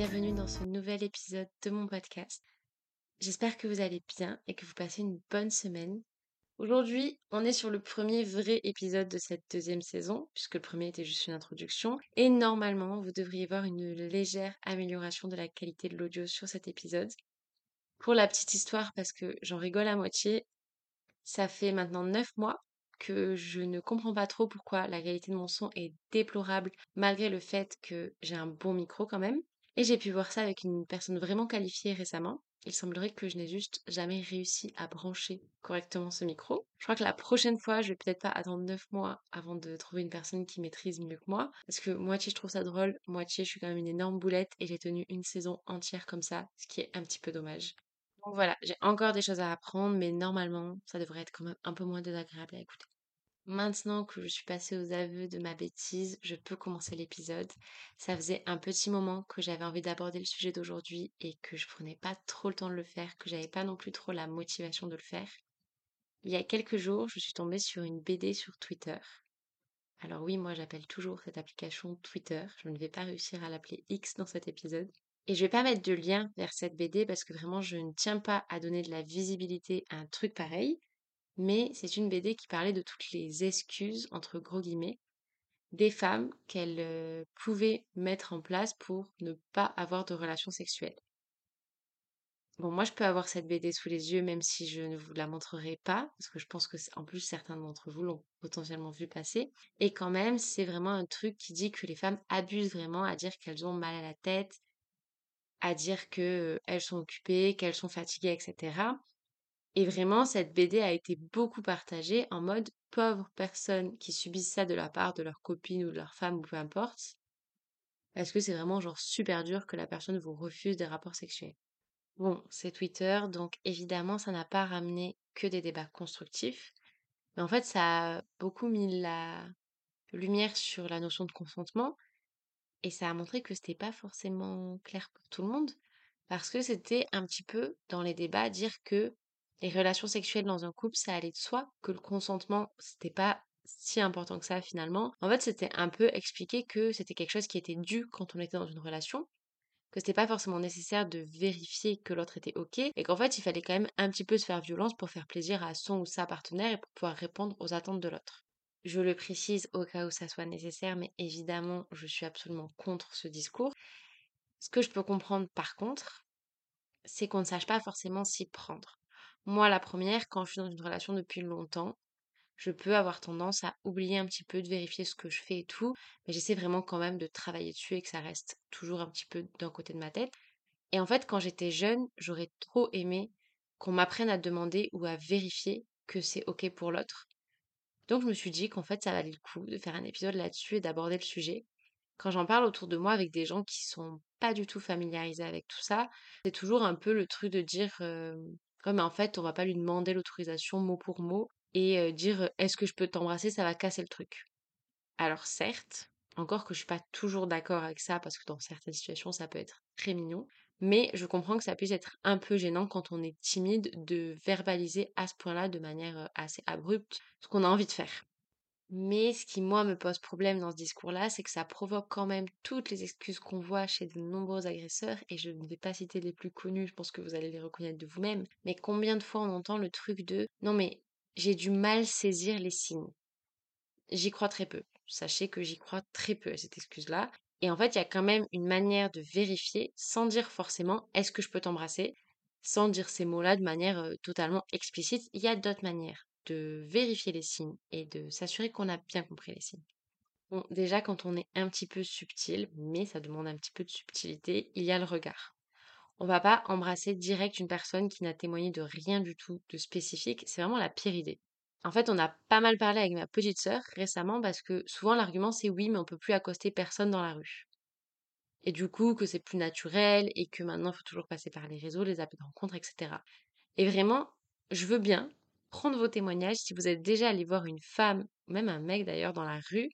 bienvenue dans ce nouvel épisode de mon podcast. J'espère que vous allez bien et que vous passez une bonne semaine. Aujourd'hui, on est sur le premier vrai épisode de cette deuxième saison, puisque le premier était juste une introduction, et normalement, vous devriez voir une légère amélioration de la qualité de l'audio sur cet épisode. Pour la petite histoire, parce que j'en rigole à moitié, ça fait maintenant 9 mois que je ne comprends pas trop pourquoi la qualité de mon son est déplorable malgré le fait que j'ai un bon micro quand même. Et j'ai pu voir ça avec une personne vraiment qualifiée récemment. Il semblerait que je n'ai juste jamais réussi à brancher correctement ce micro. Je crois que la prochaine fois, je vais peut-être pas attendre 9 mois avant de trouver une personne qui maîtrise mieux que moi. Parce que moitié je trouve ça drôle, moitié je suis quand même une énorme boulette et j'ai tenu une saison entière comme ça, ce qui est un petit peu dommage. Donc voilà, j'ai encore des choses à apprendre, mais normalement, ça devrait être quand même un peu moins désagréable à écouter. Maintenant que je suis passée aux aveux de ma bêtise, je peux commencer l'épisode. Ça faisait un petit moment que j'avais envie d'aborder le sujet d'aujourd'hui et que je prenais pas trop le temps de le faire, que j'avais pas non plus trop la motivation de le faire. Il y a quelques jours, je suis tombée sur une BD sur Twitter. Alors oui, moi j'appelle toujours cette application Twitter. Je ne vais pas réussir à l'appeler X dans cet épisode. Et je vais pas mettre de lien vers cette BD parce que vraiment je ne tiens pas à donner de la visibilité à un truc pareil mais c'est une BD qui parlait de toutes les excuses, entre gros guillemets, des femmes qu'elles pouvaient mettre en place pour ne pas avoir de relations sexuelles. Bon, moi, je peux avoir cette BD sous les yeux, même si je ne vous la montrerai pas, parce que je pense que, en plus, certains d'entre vous l'ont potentiellement vu passer. Et quand même, c'est vraiment un truc qui dit que les femmes abusent vraiment à dire qu'elles ont mal à la tête, à dire qu'elles sont occupées, qu'elles sont fatiguées, etc. Et vraiment, cette BD a été beaucoup partagée en mode pauvres personnes qui subissent ça de la part de leur copine ou de leur femme ou peu importe. Parce que c'est vraiment genre super dur que la personne vous refuse des rapports sexuels. Bon, c'est Twitter, donc évidemment, ça n'a pas ramené que des débats constructifs. Mais en fait, ça a beaucoup mis la lumière sur la notion de consentement. Et ça a montré que c'était pas forcément clair pour tout le monde. Parce que c'était un petit peu dans les débats dire que les relations sexuelles dans un couple, ça allait de soi, que le consentement, c'était pas si important que ça finalement. En fait, c'était un peu expliquer que c'était quelque chose qui était dû quand on était dans une relation, que c'était pas forcément nécessaire de vérifier que l'autre était ok, et qu'en fait, il fallait quand même un petit peu se faire violence pour faire plaisir à son ou sa partenaire et pour pouvoir répondre aux attentes de l'autre. Je le précise au cas où ça soit nécessaire, mais évidemment, je suis absolument contre ce discours. Ce que je peux comprendre par contre, c'est qu'on ne sache pas forcément s'y prendre. Moi, la première, quand je suis dans une relation depuis longtemps, je peux avoir tendance à oublier un petit peu de vérifier ce que je fais et tout, mais j'essaie vraiment quand même de travailler dessus et que ça reste toujours un petit peu d'un côté de ma tête. Et en fait, quand j'étais jeune, j'aurais trop aimé qu'on m'apprenne à demander ou à vérifier que c'est OK pour l'autre. Donc je me suis dit qu'en fait, ça valait le coup de faire un épisode là-dessus et d'aborder le sujet. Quand j'en parle autour de moi avec des gens qui sont pas du tout familiarisés avec tout ça, c'est toujours un peu le truc de dire comme en fait, on va pas lui demander l'autorisation mot pour mot et dire est-ce que je peux t'embrasser, ça va casser le truc. Alors certes, encore que je suis pas toujours d'accord avec ça parce que dans certaines situations ça peut être très mignon, mais je comprends que ça puisse être un peu gênant quand on est timide de verbaliser à ce point-là de manière assez abrupte ce qu'on a envie de faire. Mais ce qui, moi, me pose problème dans ce discours-là, c'est que ça provoque quand même toutes les excuses qu'on voit chez de nombreux agresseurs, et je ne vais pas citer les plus connus, je pense que vous allez les reconnaître de vous-même, mais combien de fois on entend le truc de non mais j'ai du mal saisir les signes. J'y crois très peu. Sachez que j'y crois très peu à cette excuse-là. Et en fait, il y a quand même une manière de vérifier sans dire forcément est-ce que je peux t'embrasser, sans dire ces mots-là de manière totalement explicite. Il y a d'autres manières de vérifier les signes et de s'assurer qu'on a bien compris les signes. Bon, déjà, quand on est un petit peu subtil, mais ça demande un petit peu de subtilité, il y a le regard. On va pas embrasser direct une personne qui n'a témoigné de rien du tout de spécifique, c'est vraiment la pire idée. En fait, on a pas mal parlé avec ma petite sœur récemment parce que souvent l'argument c'est oui, mais on peut plus accoster personne dans la rue. Et du coup, que c'est plus naturel et que maintenant il faut toujours passer par les réseaux, les appels de rencontre, etc. Et vraiment, je veux bien prendre vos témoignages si vous êtes déjà allé voir une femme, même un mec d'ailleurs, dans la rue,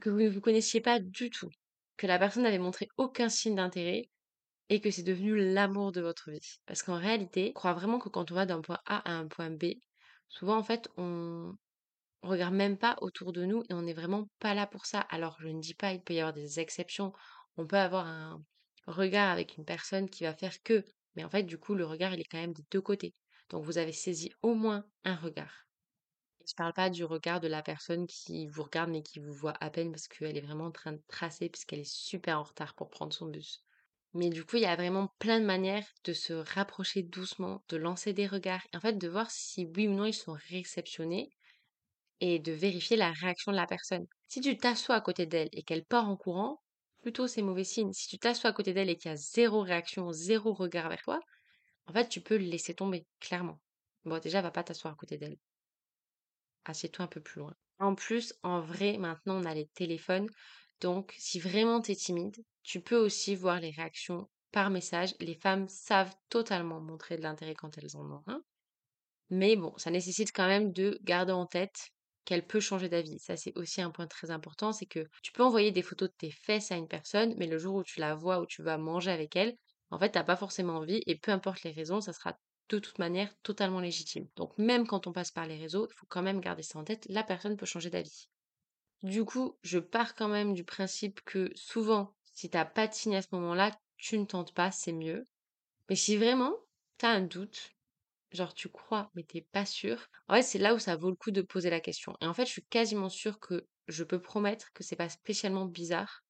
que vous ne vous connaissiez pas du tout, que la personne n'avait montré aucun signe d'intérêt et que c'est devenu l'amour de votre vie. Parce qu'en réalité, je crois vraiment que quand on va d'un point A à un point B, souvent en fait, on, on regarde même pas autour de nous et on n'est vraiment pas là pour ça. Alors je ne dis pas, il peut y avoir des exceptions. On peut avoir un, regard avec une personne qui va faire que. Mais en fait, du coup, le regard, il est quand même des deux côtés. Donc, vous avez saisi au moins un regard. Je parle pas du regard de la personne qui vous regarde mais qui vous voit à peine parce qu'elle est vraiment en train de tracer puisqu'elle est super en retard pour prendre son bus. Mais du coup, il y a vraiment plein de manières de se rapprocher doucement, de lancer des regards et en fait de voir si oui ou non ils sont réceptionnés et de vérifier la réaction de la personne. Si tu t'assois à côté d'elle et qu'elle part en courant, plutôt c'est mauvais signe. Si tu t'assois à côté d'elle et qu'il y a zéro réaction, zéro regard vers toi, en fait tu peux le laisser tomber, clairement. Bon, déjà, va pas t'asseoir à côté d'elle assieds-toi un peu plus loin. En plus, en vrai, maintenant, on a les téléphones. Donc, si vraiment tu es timide, tu peux aussi voir les réactions par message. Les femmes savent totalement montrer de l'intérêt quand elles en ont un. Mais bon, ça nécessite quand même de garder en tête qu'elle peut changer d'avis. Ça, c'est aussi un point très important, c'est que tu peux envoyer des photos de tes fesses à une personne, mais le jour où tu la vois, où tu vas manger avec elle, en fait, t'as pas forcément envie, et peu importe les raisons, ça sera de toute manière totalement légitime. Donc même quand on passe par les réseaux, il faut quand même garder ça en tête, la personne peut changer d'avis. Du coup, je pars quand même du principe que souvent, si t'as pas de signe à ce moment-là, tu ne tentes pas, c'est mieux. Mais si vraiment t'as un doute, genre tu crois mais t'es pas sûr, en fait c'est là où ça vaut le coup de poser la question. Et en fait, je suis quasiment sûre que je peux promettre que c'est pas spécialement bizarre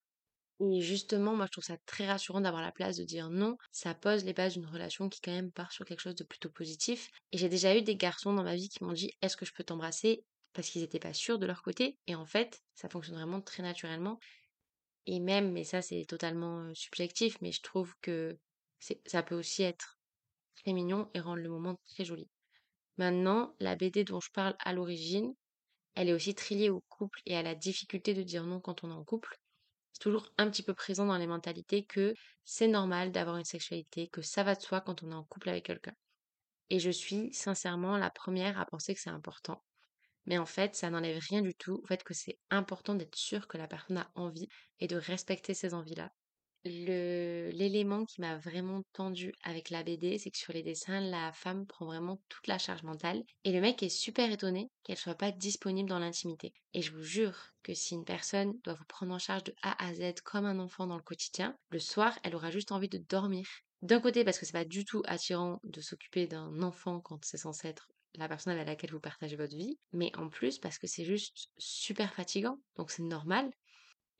et justement, moi, je trouve ça très rassurant d'avoir la place de dire non. Ça pose les bases d'une relation qui quand même part sur quelque chose de plutôt positif. Et j'ai déjà eu des garçons dans ma vie qui m'ont dit est-ce que je peux t'embrasser? parce qu'ils n'étaient pas sûrs de leur côté. Et en fait, ça fonctionne vraiment très naturellement. Et même, mais ça c'est totalement subjectif, mais je trouve que ça peut aussi être très mignon et rendre le moment très joli. Maintenant, la BD dont je parle à l'origine, elle est aussi très liée au couple et à la difficulté de dire non quand on est en couple c'est toujours un petit peu présent dans les mentalités que c'est normal d'avoir une sexualité, que ça va de soi quand on est en couple avec quelqu'un. Et je suis sincèrement la première à penser que c'est important. Mais en fait, ça n'enlève rien du tout au fait que c'est important d'être sûr que la personne a envie et de respecter ses envies-là l'élément qui m'a vraiment tendu avec la BD, c'est que sur les dessins, la femme prend vraiment toute la charge mentale et le mec est super étonné qu'elle soit pas disponible dans l'intimité. Et je vous jure que si une personne doit vous prendre en charge de A à Z comme un enfant dans le quotidien, le soir, elle aura juste envie de dormir. D'un côté parce que c'est pas du tout attirant de s'occuper d'un enfant quand c'est censé être la personne avec laquelle vous partagez votre vie, mais en plus parce que c'est juste super fatigant, donc c'est normal.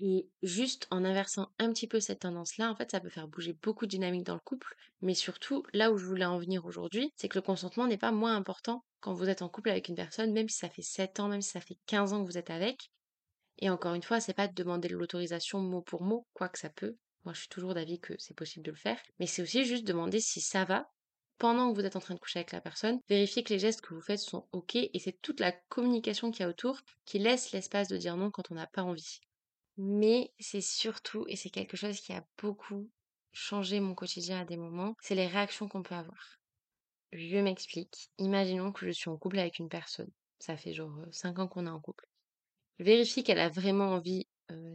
Et juste en inversant un petit peu cette tendance-là, en fait, ça peut faire bouger beaucoup de dynamiques dans le couple. Mais surtout, là où je voulais en venir aujourd'hui, c'est que le consentement n'est pas moins important quand vous êtes en couple avec une personne, même si ça fait 7 ans, même si ça fait 15 ans que vous êtes avec. Et encore une fois, c'est pas de demander l'autorisation mot pour mot, quoique ça peut. Moi, je suis toujours d'avis que c'est possible de le faire. Mais c'est aussi juste demander si ça va pendant que vous êtes en train de coucher avec la personne, vérifier que les gestes que vous faites sont ok et c'est toute la communication qu'il y a autour qui laisse l'espace de dire non quand on n'a pas envie. Mais c'est surtout, et c'est quelque chose qui a beaucoup changé mon quotidien à des moments, c'est les réactions qu'on peut avoir. Je m'explique. Imaginons que je suis en couple avec une personne. Ça fait genre 5 ans qu'on est en couple. Je vérifie qu'elle a vraiment envie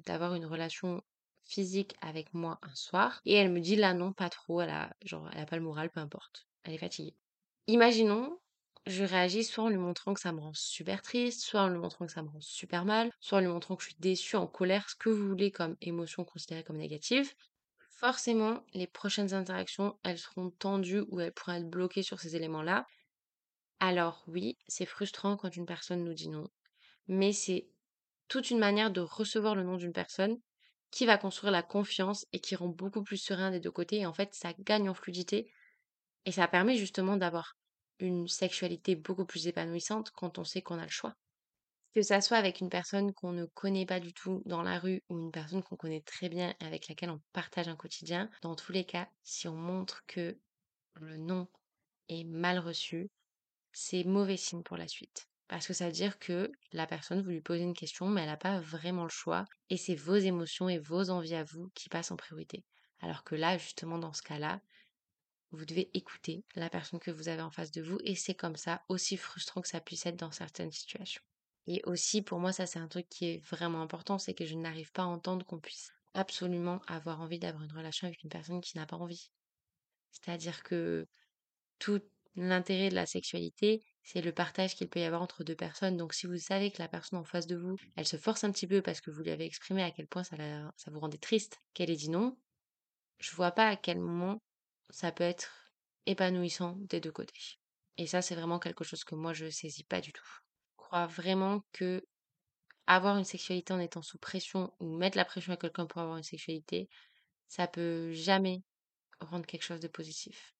d'avoir une relation physique avec moi un soir. Et elle me dit là non, pas trop. Elle a, genre, elle a pas le moral, peu importe. Elle est fatiguée. Imaginons je réagis soit en lui montrant que ça me rend super triste, soit en lui montrant que ça me rend super mal, soit en lui montrant que je suis déçue, en colère, ce que vous voulez comme émotion considérée comme négative. Forcément, les prochaines interactions, elles seront tendues ou elles pourraient être bloquées sur ces éléments-là. Alors oui, c'est frustrant quand une personne nous dit non, mais c'est toute une manière de recevoir le nom d'une personne qui va construire la confiance et qui rend beaucoup plus serein des deux côtés. Et en fait, ça gagne en fluidité et ça permet justement d'avoir une sexualité beaucoup plus épanouissante quand on sait qu'on a le choix. Que ça soit avec une personne qu'on ne connaît pas du tout dans la rue ou une personne qu'on connaît très bien et avec laquelle on partage un quotidien, dans tous les cas, si on montre que le non est mal reçu, c'est mauvais signe pour la suite. Parce que ça veut dire que la personne, vous lui posez une question, mais elle n'a pas vraiment le choix. Et c'est vos émotions et vos envies à vous qui passent en priorité. Alors que là, justement, dans ce cas-là, vous devez écouter la personne que vous avez en face de vous et c'est comme ça, aussi frustrant que ça puisse être dans certaines situations. Et aussi, pour moi, ça c'est un truc qui est vraiment important, c'est que je n'arrive pas à entendre qu'on puisse absolument avoir envie d'avoir une relation avec une personne qui n'a pas envie. C'est-à-dire que tout l'intérêt de la sexualité, c'est le partage qu'il peut y avoir entre deux personnes. Donc si vous savez que la personne en face de vous, elle se force un petit peu parce que vous lui avez exprimé à quel point ça, ça vous rendait triste, qu'elle ait dit non, je vois pas à quel moment ça peut être épanouissant des deux côtés. Et ça, c'est vraiment quelque chose que moi, je saisis pas du tout. Je crois vraiment que avoir une sexualité en étant sous pression ou mettre la pression à quelqu'un pour avoir une sexualité, ça peut jamais rendre quelque chose de positif.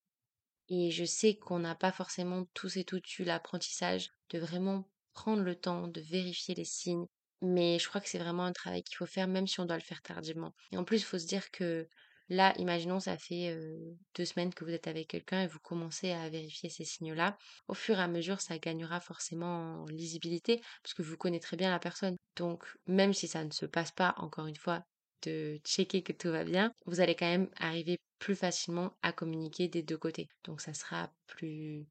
Et je sais qu'on n'a pas forcément tous et toutes eu l'apprentissage de vraiment prendre le temps de vérifier les signes. Mais je crois que c'est vraiment un travail qu'il faut faire même si on doit le faire tardivement. Et en plus, il faut se dire que Là, imaginons, ça fait deux semaines que vous êtes avec quelqu'un et vous commencez à vérifier ces signaux-là. Au fur et à mesure, ça gagnera forcément en lisibilité parce que vous connaîtrez bien la personne. Donc, même si ça ne se passe pas, encore une fois, de checker que tout va bien, vous allez quand même arriver plus facilement à communiquer des deux côtés. Donc, ça sera plus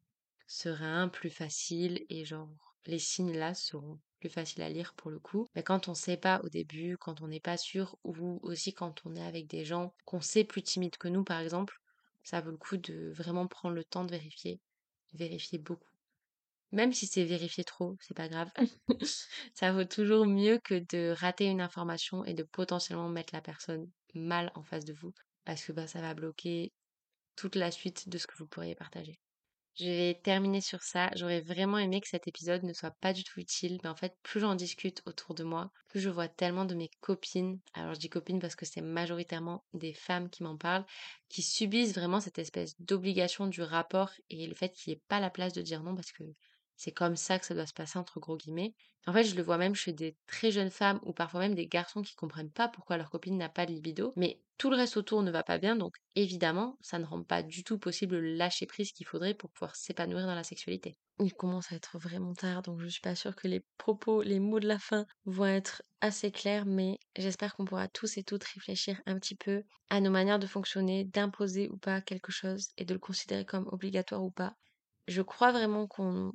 serein, plus facile et genre, les signes là seront plus facile à lire pour le coup. Mais quand on sait pas au début, quand on n'est pas sûr, ou aussi quand on est avec des gens qu'on sait plus timides que nous par exemple, ça vaut le coup de vraiment prendre le temps de vérifier, vérifier beaucoup. Même si c'est vérifier trop, c'est pas grave. ça vaut toujours mieux que de rater une information et de potentiellement mettre la personne mal en face de vous parce que bah, ça va bloquer toute la suite de ce que vous pourriez partager. Je vais terminer sur ça. J'aurais vraiment aimé que cet épisode ne soit pas du tout utile, mais en fait, plus j'en discute autour de moi, plus je vois tellement de mes copines, alors je dis copines parce que c'est majoritairement des femmes qui m'en parlent, qui subissent vraiment cette espèce d'obligation du rapport et le fait qu'il n'y ait pas la place de dire non parce que c'est comme ça que ça doit se passer entre gros guillemets. En fait, je le vois même chez des très jeunes femmes ou parfois même des garçons qui comprennent pas pourquoi leur copine n'a pas de libido, mais tout le reste autour ne va pas bien, donc évidemment, ça ne rend pas du tout possible le lâcher prise qu'il faudrait pour pouvoir s'épanouir dans la sexualité. Il commence à être vraiment tard, donc je suis pas sûre que les propos, les mots de la fin vont être assez clairs, mais j'espère qu'on pourra tous et toutes réfléchir un petit peu à nos manières de fonctionner, d'imposer ou pas quelque chose et de le considérer comme obligatoire ou pas. Je crois vraiment qu'on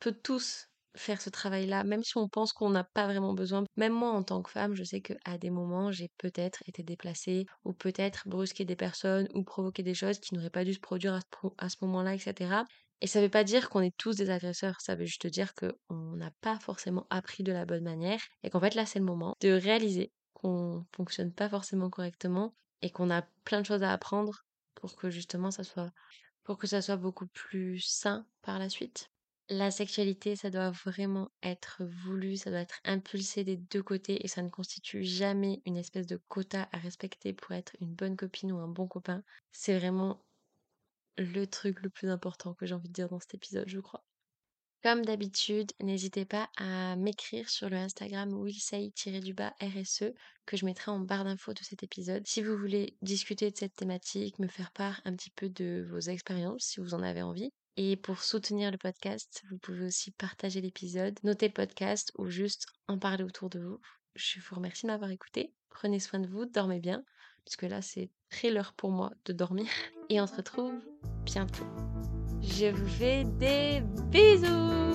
peut tous faire ce travail-là, même si on pense qu'on n'a pas vraiment besoin. Même moi, en tant que femme, je sais qu'à des moments, j'ai peut-être été déplacée ou peut-être brusqué des personnes ou provoqué des choses qui n'auraient pas dû se produire à ce, moment-là, etc. Et ça ne veut pas dire qu'on est tous des agresseurs, ça veut juste dire qu'on n'a pas forcément appris de la bonne manière et qu'en fait là c'est le moment de réaliser qu'on fonctionne pas forcément correctement et qu'on a plein de choses à apprendre pour que justement ça soit pour que ça soit beaucoup plus sain par la suite. La sexualité, ça doit vraiment être voulu, ça doit être impulsé des deux côtés et ça ne constitue jamais une espèce de quota à respecter pour être une bonne copine ou un bon copain. C'est vraiment le truc le plus important que j'ai envie de dire dans cet épisode, je crois. Comme d'habitude, n'hésitez pas à m'écrire sur le Instagram willsay-RSE que je mettrai en barre d'infos de cet épisode. Si vous voulez discuter de cette thématique, me faire part un petit peu de vos expériences, si vous en avez envie. Et pour soutenir le podcast, vous pouvez aussi partager l'épisode, noter le podcast ou juste en parler autour de vous. Je vous remercie de m'avoir écouté. Prenez soin de vous, dormez bien, puisque là c'est très l'heure pour moi de dormir. Et on se retrouve bientôt. Je vous fais des bisous